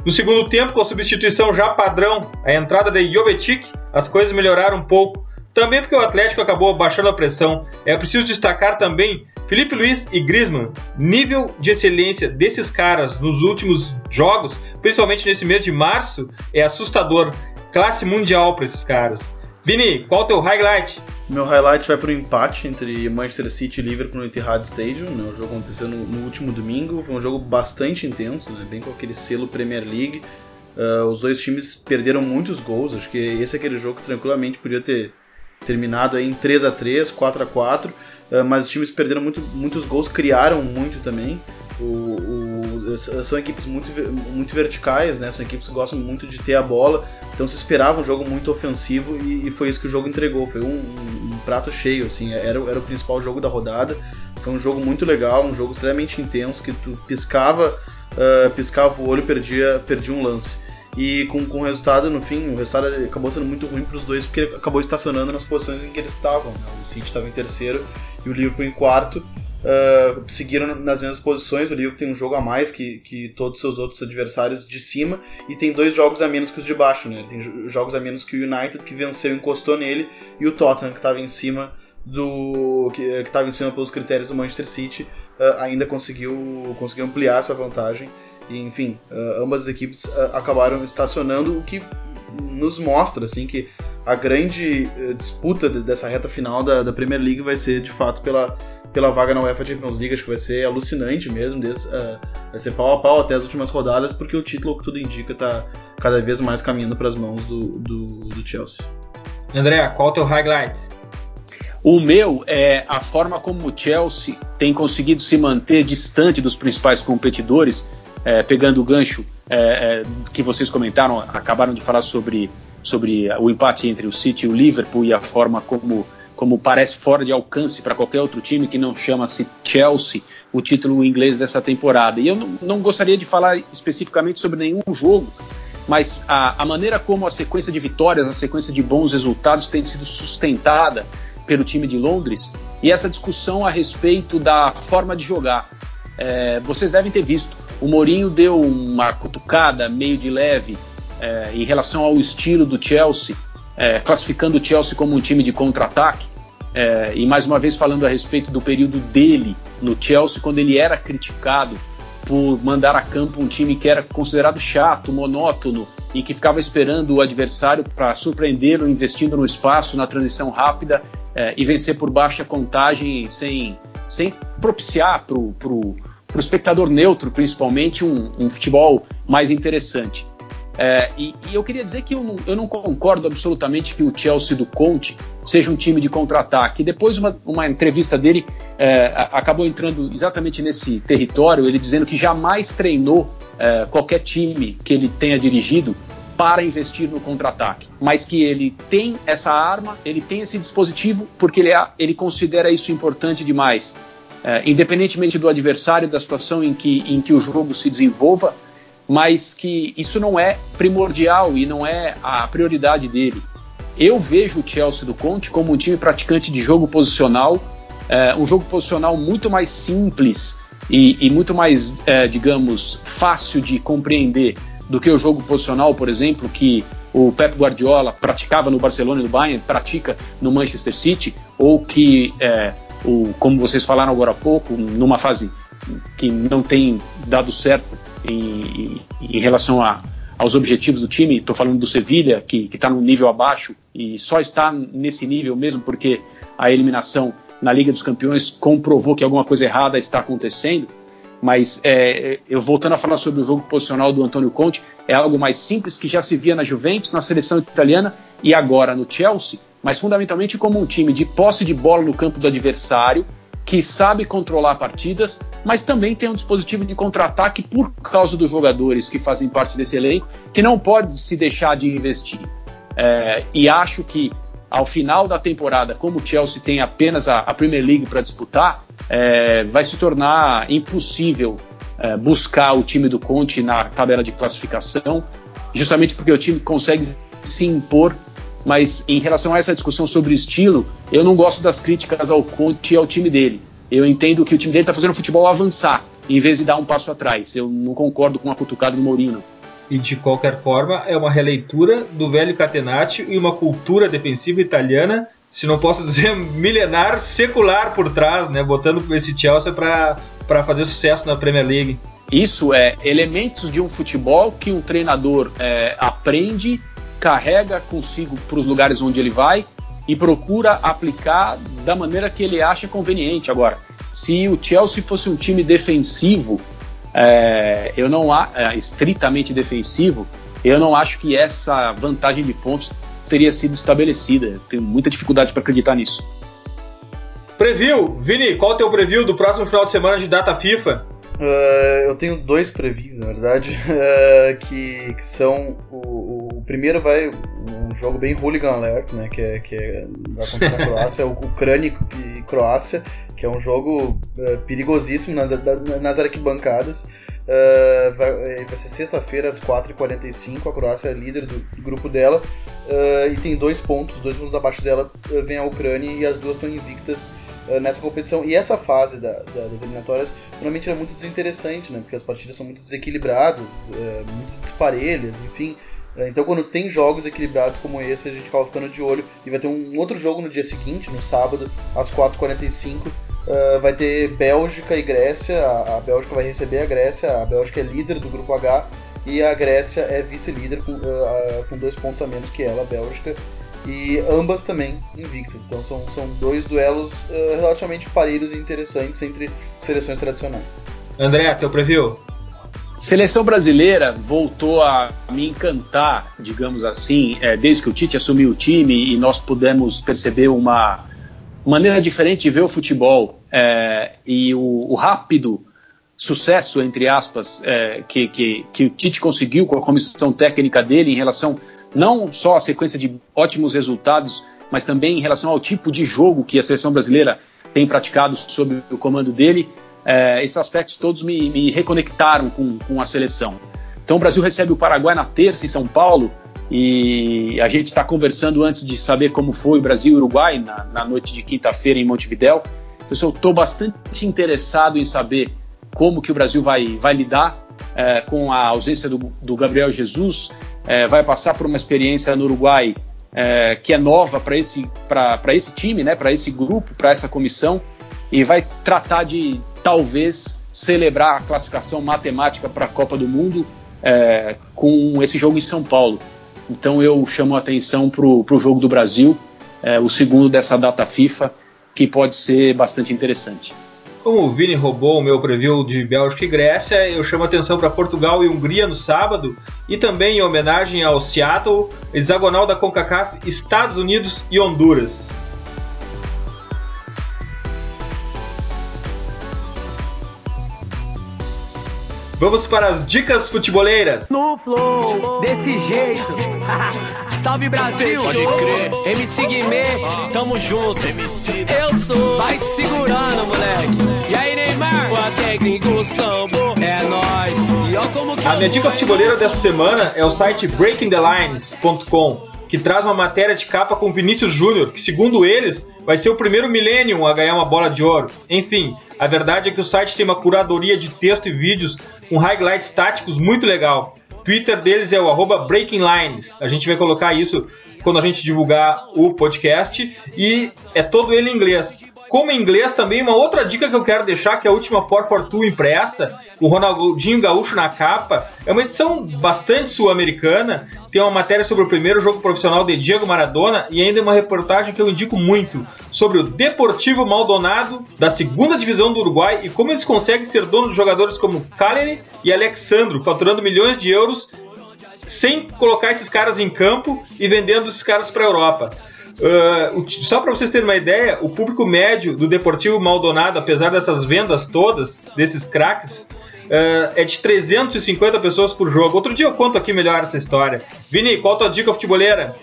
No segundo tempo, com a substituição já padrão, a entrada de Jovetic, as coisas melhoraram um pouco. Também porque o Atlético acabou baixando a pressão. É preciso destacar também Felipe Luiz e Griezmann. Nível de excelência desses caras nos últimos jogos, principalmente nesse mês de março, é assustador classe mundial para esses caras. Vini, qual o teu highlight? Meu highlight vai para o empate entre Manchester City e Liverpool no Etihad Stadium. Né? O jogo aconteceu no, no, último domingo. Foi um jogo bastante intenso, né? bem com aquele selo Premier League. Uh, os dois times perderam muitos gols. Acho que esse é aquele jogo que tranquilamente podia ter terminado aí em 3 a 3 4 a 4 uh, Mas os times perderam muito, muitos gols, criaram muito também. O, o, são equipes muito, muito verticais, né? São equipes que gostam muito de ter a bola. Então se esperava um jogo muito ofensivo e, e foi isso que o jogo entregou. Foi um, um, um, prato cheio, assim. Era, era o principal jogo da rodada. Foi um jogo muito legal, um jogo extremamente intenso que tu piscava, uh, piscava o olho, perdia, perdia um lance. E com, com o resultado, no fim, o resultado acabou sendo muito ruim para os dois, porque ele acabou estacionando nas posições em que eles estavam. Né? O City estava em terceiro e o Liverpool em quarto uh, seguiram nas mesmas posições. O Liverpool tem um jogo a mais que, que todos os seus outros adversários de cima e tem dois jogos a menos que os de baixo. Né? Tem jogos a menos que o United, que venceu encostou nele, e o Tottenham, que estava em cima do que estava em cima pelos critérios do Manchester City, uh, ainda conseguiu, conseguiu ampliar essa vantagem. E, enfim, uh, ambas as equipes uh, acabaram estacionando, o que nos mostra assim que a grande disputa dessa reta final da, da Premier League vai ser de fato pela, pela vaga na UEFA Champions League, acho que vai ser alucinante mesmo, desse, uh, vai ser pau a pau até as últimas rodadas, porque o título, que tudo indica, está cada vez mais caminhando para as mãos do, do, do, Chelsea. André, qual é o teu highlight? O meu é a forma como o Chelsea tem conseguido se manter distante dos principais competidores, é, pegando o gancho é, é, que vocês comentaram, acabaram de falar sobre, sobre o empate entre o City e o Liverpool e a forma como como parece fora de alcance para qualquer outro time que não chama-se Chelsea, o título inglês dessa temporada. E eu não, não, gostaria de falar especificamente sobre nenhum jogo, mas a, a, maneira como a sequência de vitórias, a sequência de bons resultados tem sido sustentada pelo time de Londres e essa discussão a respeito da forma de jogar. É, vocês devem ter visto, o Mourinho deu uma cutucada meio de leve é, em relação ao estilo do Chelsea é, classificando o Chelsea como um time de contra-ataque. É, e mais uma vez falando a respeito do período dele no Chelsea, quando ele era criticado por mandar a campo um time que era considerado chato, monótono e que ficava esperando o adversário para surpreendê-lo, investindo no espaço, na transição rápida é, e vencer por baixa contagem sem, sem propiciar para o espectador neutro, principalmente, um, um futebol mais interessante. É, e, e, eu queria dizer que eu não, eu não, concordo absolutamente que o Chelsea do Conte seja um time de contra-ataque. Depois, uma, uma entrevista dele é, acabou entrando exatamente nesse território, ele dizendo que jamais treinou é, qualquer time que ele tenha dirigido para investir no contra-ataque, mas que ele tem essa arma, ele tem esse dispositivo porque ele, é, ele considera isso importante demais. É, independentemente do adversário, da situação em que, em que o jogo se desenvolva, mas que isso não é primordial e não é a prioridade dele. Eu vejo o Chelsea do Conte como um time praticante de jogo posicional, é, um jogo posicional muito mais simples e, e muito mais, é, digamos, fácil de compreender do que o jogo posicional, por exemplo, que o Pep Guardiola praticava no Barcelona e no Bayern, pratica no Manchester City, ou que, é, o, como vocês falaram agora há pouco, numa fase que não tem dado certo em, em relação a, aos objetivos do time, estou falando do Sevilha, que está num nível abaixo e só está nesse nível mesmo porque a eliminação na Liga dos Campeões comprovou que alguma coisa errada está acontecendo. Mas é, eu voltando a falar sobre o jogo posicional do Antônio Conte, é algo mais simples que já se via na Juventus, na seleção italiana e agora no Chelsea, mas fundamentalmente como um time de posse de bola no campo do adversário, que sabe controlar partidas, mas também tem um dispositivo de contra-ataque por causa dos jogadores que fazem parte desse elenco, que não pode se deixar de investir. É, e acho que ao final da temporada, como o Chelsea tem apenas a, a Premier League para disputar, é, vai se tornar impossível é, buscar o time do Conte na tabela de classificação, justamente porque o time consegue se impor. Mas em relação a essa discussão sobre estilo, eu não gosto das críticas ao Conte e ao time dele. Eu entendo que o time dele está fazendo o futebol avançar, em vez de dar um passo atrás. Eu não concordo com a cutucada do Mourinho. E de qualquer forma, é uma releitura do velho Catenaccio e uma cultura defensiva italiana se não posso dizer milenar, secular por trás, né? Botando esse Chelsea para fazer sucesso na Premier League. Isso é elementos de um futebol que um treinador é, aprende, carrega consigo para os lugares onde ele vai e procura aplicar da maneira que ele acha conveniente. Agora, se o Chelsea fosse um time defensivo, é, eu não é, estritamente defensivo, eu não acho que essa vantagem de pontos teria sido estabelecida. Eu tenho muita dificuldade para acreditar nisso. Preview, Vini, qual é o teu preview do próximo final de semana de data FIFA? Uh, eu tenho dois previews, na verdade, uh, que, que, são o, o, primeiro vai jogo bem hooligan alert, né, que é que é, vai acontecer na Croácia, o Ucrânia e Croácia, que é um jogo uh, perigosíssimo nas, nas arquibancadas. Uh, vai, eh, vai, ser sexta-feira às 4h45. A Croácia é líder do, grupo dela uh, e tem dois pontos, dois pontos abaixo dela vem a Ucrânia e as duas estão invictas nessa competição. E essa fase da, da, das eliminatórias normalmente é muito desinteressante, né? Porque as partidas são muito desequilibradas, muito disparelhas, enfim. Então, quando tem jogos equilibrados como esse, a gente acaba ficando de olho. E vai ter um outro jogo no dia seguinte, no sábado, às 4h45, Uh, vai ter Bélgica e Grécia. A, a, Bélgica vai receber a Grécia. A Bélgica é líder do grupo H e a Grécia é vice-líder com, uh, com dois pontos a menos que ela, a Bélgica. E ambas também invictas. Então são, são dois duelos uh, relativamente parelhos e interessantes entre seleções tradicionais. André, teu preview? Seleção brasileira voltou a me encantar, digamos assim, é, desde que o Tite assumiu o time e nós pudemos perceber uma maneira diferente de ver o futebol é, e o, o, rápido sucesso, entre aspas, é, que, que, que o Tite conseguiu com a comissão técnica dele em relação não só à sequência de ótimos resultados, mas também em relação ao tipo de jogo que a seleção brasileira tem praticado sob o comando dele, é, esses aspectos todos me, me reconectaram com, com a seleção. Então o Brasil recebe o Paraguai na terça em São Paulo, e a gente está conversando antes de saber como foi o Brasil e o Uruguai na, na noite de quinta-feira em Montevidéu. Então, eu estou bastante interessado em saber como que o Brasil vai, vai lidar é, com a ausência do, do Gabriel Jesus. É, vai passar por uma experiência no Uruguai é, que é nova para esse, esse time, né, para esse grupo, para essa comissão, e vai tratar de talvez celebrar a classificação matemática para a Copa do Mundo é, com esse jogo em São Paulo. Então eu chamo a atenção para o jogo do Brasil, é, o segundo dessa data FIFA, que pode ser bastante interessante. Como o Vini roubou o meu preview de Bélgica e Grécia, eu chamo atenção para Portugal e Hungria no sábado e também em homenagem ao Seattle, hexagonal da CONCACAF, Estados Unidos e Honduras. Vamos para as dicas futeboleiras. No flow, desse jeito. Salve Brasil! Pode crer. MC Guimê, tamo junto. MC Eu sou. Vai segurando, moleque. E aí, Neymar? O técnico sambo é nóis. E ó como que A minha dica futeboleira dessa semana é o site breakingthelines.com, que traz uma matéria de capa com Vinícius Júnior, que segundo eles vai ser o primeiro Millennium a ganhar uma bola de ouro. Enfim, a verdade é que o site tem uma curadoria de texto e vídeos com highlights táticos muito legal. Twitter deles é o arroba Breaking Lines. A gente vai colocar isso quando a gente divulgar o podcast e é todo ele em inglês. Como em inglês também, uma outra dica que eu quero deixar, que é a última 442 impressa, com o Ronaldinho Gaúcho na capa, é uma edição bastante sul-americana, tem uma matéria sobre o primeiro jogo profissional de Diego Maradona e ainda uma reportagem que eu indico muito sobre o Deportivo Maldonado da segunda divisão do Uruguai e como eles conseguem ser dono de jogadores como Caleri e Alexandro, faturando milhões de euros sem colocar esses caras em campo e vendendo esses caras para a Europa. Uh, só para vocês terem uma ideia, o público médio do Deportivo Maldonado, apesar dessas vendas todas, desses craques, uh, é de 350 pessoas por jogo. Outro dia eu conto aqui melhor essa história. Vini, qual a tua dica futeboleira?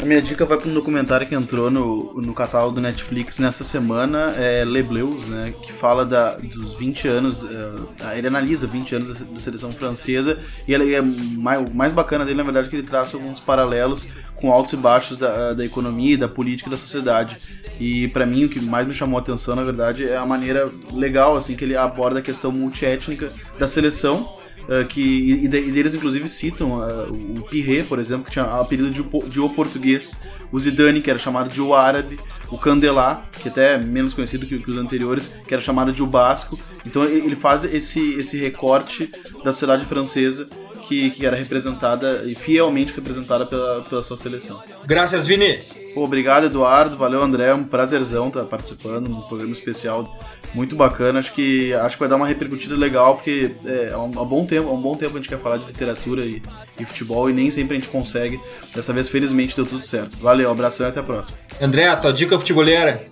A minha dica vai para um documentário que entrou no, no catálogo do Netflix nessa semana, é Le Bleus, né, que fala da, dos 20 anos, eh, ele analisa 20 anos da seleção francesa, e ele é mais, o mais bacana dele, na verdade, é que ele traça alguns paralelos com altos e baixos da, da economia, da política e da sociedade. E para mim o que mais me chamou a atenção, na verdade, é a maneira legal assim que ele aborda a questão multiétnica da seleção, Uh, que, e, e deles inclusive citam uh, o Pirre, por exemplo, que tinha o apelido de, de o português, o Zidane, que era chamado de o árabe, o Candelá, que até é menos conhecido que, que os anteriores, que era chamado de o basco. Então ele faz esse, esse recorte da sociedade francesa que, que era representada e fielmente representada pela, pela sua seleção. Graças, Vini. Pô, obrigado, Eduardo. Valeu, André. É um prazerzão estar participando num programa especial. Muito bacana. Acho que, acho que vai dar uma repercutida legal, porque é, há um, há um bom tempo, há um bom tempo a gente quer falar de literatura e, e futebol e nem sempre a gente consegue. Dessa vez, felizmente, deu tudo certo. Valeu, abração e até a próxima. André, tua dica futeboleira?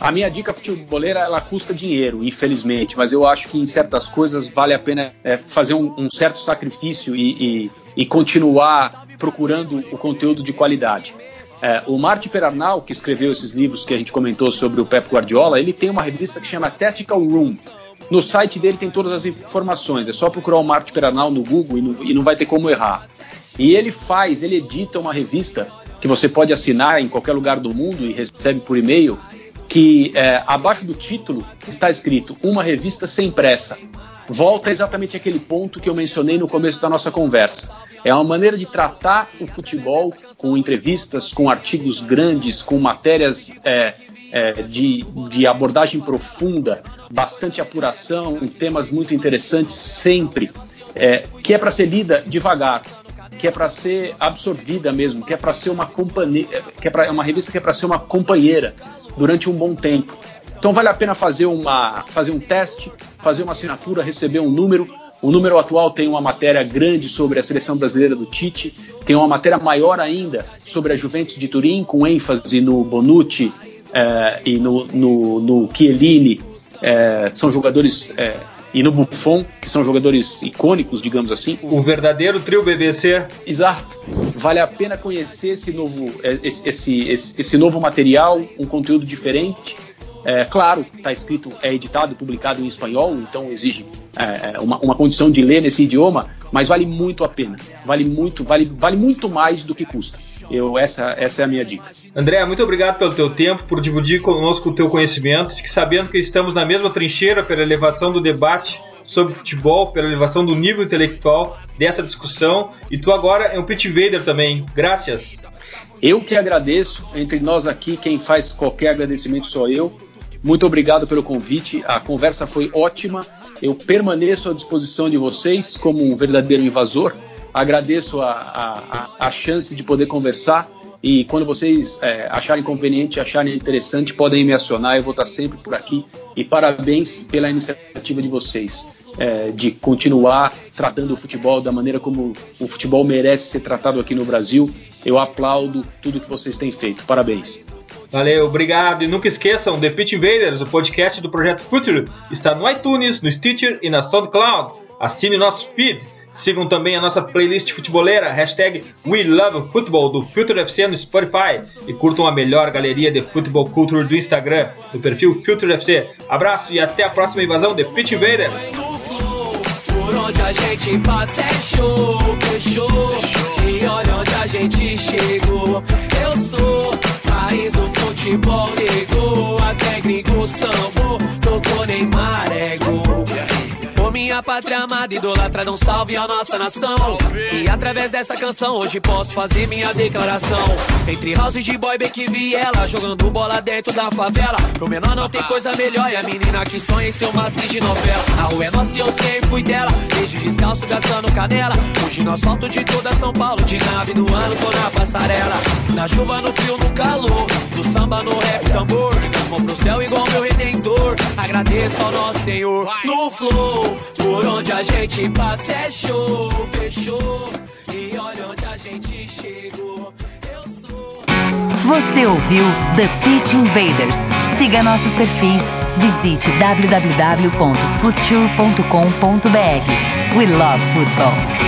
A minha dica futeboleira, ela custa dinheiro, infelizmente, mas eu acho que em certas coisas vale a pena é, fazer um, um certo sacrifício e, e- e continuar procurando o conteúdo de qualidade. É, o Marty Perarnal, que escreveu esses livros que a gente comentou sobre o Pep Guardiola, ele tem uma revista que chama Tactical Room. No site dele tem todas as informações, é só procurar o Marty Perarnal no Google e não, e não vai ter como errar. E ele faz, ele edita uma revista que você pode assinar em qualquer lugar do mundo e recebe por e-mail, que é, abaixo do título está escrito Uma revista sem pressa. Volta exatamente aquele ponto que eu mencionei no começo da nossa conversa. É uma maneira de tratar o futebol com entrevistas, com artigos grandes, com matérias é, é, de, de abordagem profunda, bastante apuração, temas muito interessantes sempre, é, que é para ser lida devagar, que é para ser absorvida mesmo, que é para ser uma companhia, que é, pra, é uma revista que é para ser uma companheira durante um bom tempo. Então vale a pena fazer uma fazer um teste, fazer uma assinatura, receber um número. O número atual tem uma matéria grande sobre a seleção brasileira do Tite, tem uma matéria maior ainda sobre a Juventus de Turim, com ênfase no Bonucci eh, e no, no, no Chiellini, eh, são jogadores, eh, e no Buffon, que são jogadores icônicos, digamos assim. O verdadeiro trio BBC. Exato. Vale a pena conhecer esse novo, eh, esse, esse, esse, esse novo material, um conteúdo diferente. É, claro, está escrito, é editado e publicado em espanhol, então exige é, uma, uma condição de ler nesse idioma, mas vale muito a pena. Vale muito, vale, vale muito mais do que custa. Eu, essa, essa é a minha dica. André, muito obrigado pelo teu tempo, por dividir conosco o teu conhecimento, que sabendo que estamos na mesma trincheira pela elevação do debate sobre futebol, pela elevação do nível intelectual dessa discussão, e tu agora é um pit invader também. Graças. Eu que agradeço, entre nós aqui, quem faz qualquer agradecimento sou eu. Muito obrigado pelo convite, a conversa foi ótima. Eu permaneço à disposição de vocês como um verdadeiro invasor. Agradeço a, a, a chance de poder conversar e quando vocês é, acharem conveniente, acharem interessante, podem me acionar. Eu vou estar sempre por aqui. E parabéns pela iniciativa de vocês é, de continuar tratando o futebol da maneira como o futebol merece ser tratado aqui no Brasil. Eu aplaudo tudo que vocês têm feito. Parabéns. Valeu, obrigado. E nunca esqueçam, The Pitch Invaders, o podcast do Projeto Future, está no iTunes, no Stitcher e na SoundCloud. Assine nosso feed. Sigam também a nossa playlist futeboleira, hashtag WeLoveFootball do Future FC no Spotify e curtam a melhor galeria de futebol culture do Instagram, do perfil Future FC. Abraço e até a próxima invasão de Pitch Invaders! Por onde a gente passa é show, fechou. E olha onde a gente chegou. Eu sou raiz do futebol, negou. Até gringo tocou Neymar, é gol. Minha pátria amada, idolatra, um salve a nossa nação. E através dessa canção, hoje posso fazer minha declaração. Entre house de boy, Beck e Viela, jogando bola dentro da favela. Pro menor não tem coisa melhor, e a menina que sonha em ser uma atriz de novela. A rua é nossa e eu sempre fui dela. Desde descalço, gastando canela. Hoje no asfalto de toda São Paulo, de nave do ano, tô na passarela. Na chuva, no frio, no calor. Do samba, no rap, tambor. Mãos pro céu, igual meu redentor. Agradeço ao nosso Senhor. No flow, por onde a gente passa é show, fechou. E olha onde a gente chegou. Eu sou. Você ouviu The Pitch Invaders. Siga nossos perfis. Visite www.future.com.br. We love football.